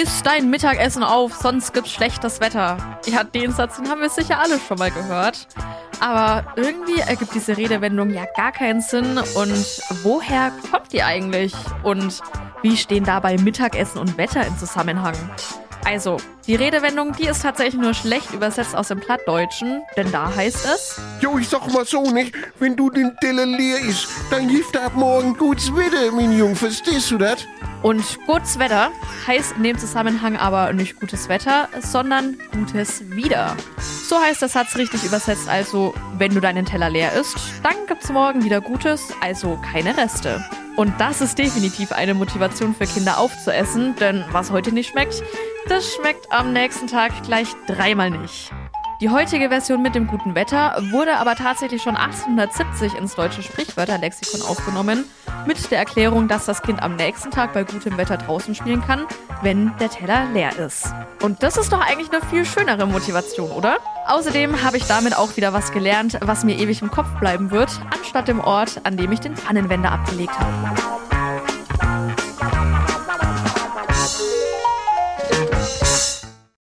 Iss dein Mittagessen auf, sonst gibt's schlechtes Wetter. Ja, den Satz, den haben wir sicher alle schon mal gehört. Aber irgendwie ergibt diese Redewendung ja gar keinen Sinn. Und woher kommt die eigentlich? Und wie stehen dabei Mittagessen und Wetter in Zusammenhang? Also, die Redewendung, die ist tatsächlich nur schlecht übersetzt aus dem Plattdeutschen, denn da heißt es. Jo, ich sag mal so, nicht? Wenn du den Teller leer isst, dann gibt ab morgen gutes Wetter, mein Jung. Verstehst du das? Und gutes Wetter heißt in dem Zusammenhang aber nicht gutes Wetter, sondern gutes Wieder. So heißt der Satz richtig übersetzt also, wenn du deinen Teller leer isst, dann gibt's morgen wieder Gutes, also keine Reste. Und das ist definitiv eine Motivation für Kinder aufzuessen, denn was heute nicht schmeckt, das schmeckt am nächsten Tag gleich dreimal nicht. Die heutige Version mit dem guten Wetter wurde aber tatsächlich schon 1870 ins deutsche Sprichwörterlexikon aufgenommen, mit der Erklärung, dass das Kind am nächsten Tag bei gutem Wetter draußen spielen kann, wenn der Teller leer ist. Und das ist doch eigentlich eine viel schönere Motivation, oder? Außerdem habe ich damit auch wieder was gelernt, was mir ewig im Kopf bleiben wird, anstatt dem Ort, an dem ich den Pfannenwender abgelegt habe.